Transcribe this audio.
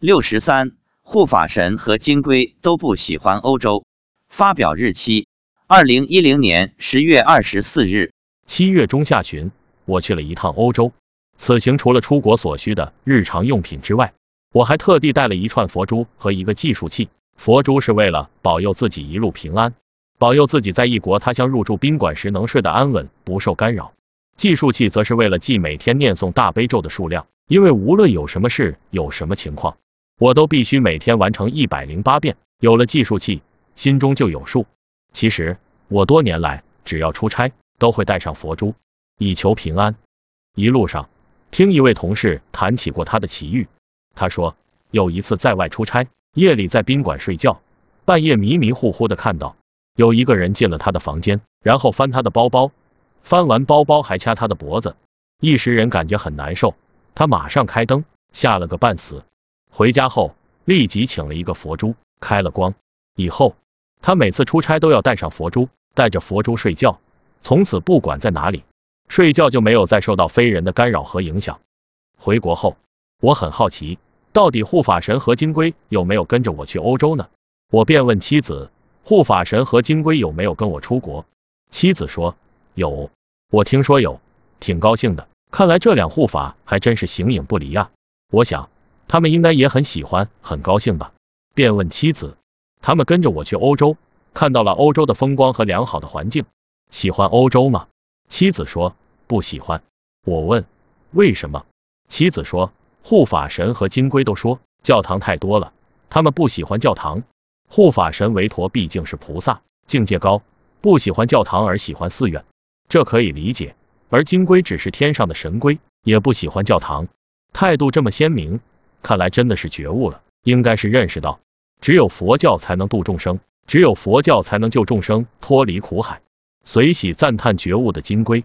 六十三，护法神和金龟都不喜欢欧洲。发表日期：二零一零年十月二十四日。七月中下旬，我去了一趟欧洲。此行除了出国所需的日常用品之外，我还特地带了一串佛珠和一个计数器。佛珠是为了保佑自己一路平安，保佑自己在异国他乡入住宾馆时能睡得安稳，不受干扰。计数器则是为了记每天念诵大悲咒的数量，因为无论有什么事，有什么情况，我都必须每天完成一百零八遍。有了计数器，心中就有数。其实我多年来只要出差，都会带上佛珠，以求平安。一路上听一位同事谈起过他的奇遇，他说有一次在外出差，夜里在宾馆睡觉，半夜迷迷糊糊的看到有一个人进了他的房间，然后翻他的包包，翻完包包还掐他的脖子，一时人感觉很难受，他马上开灯，吓了个半死。回家后立即请了一个佛珠，开了光，以后他每次出差都要带上佛珠，带着佛珠睡觉。从此不管在哪里睡觉就没有再受到非人的干扰和影响。回国后，我很好奇，到底护法神和金龟有没有跟着我去欧洲呢？我便问妻子，护法神和金龟有没有跟我出国？妻子说有，我听说有，挺高兴的。看来这两护法还真是形影不离啊。我想他们应该也很喜欢，很高兴吧。便问妻子，他们跟着我去欧洲，看到了欧洲的风光和良好的环境。喜欢欧洲吗？妻子说不喜欢。我问为什么？妻子说护法神和金龟都说教堂太多了，他们不喜欢教堂。护法神韦陀毕竟是菩萨，境界高，不喜欢教堂而喜欢寺院，这可以理解。而金龟只是天上的神龟，也不喜欢教堂。态度这么鲜明，看来真的是觉悟了，应该是认识到只有佛教才能度众生，只有佛教才能救众生脱离苦海。随喜赞叹觉悟的金龟。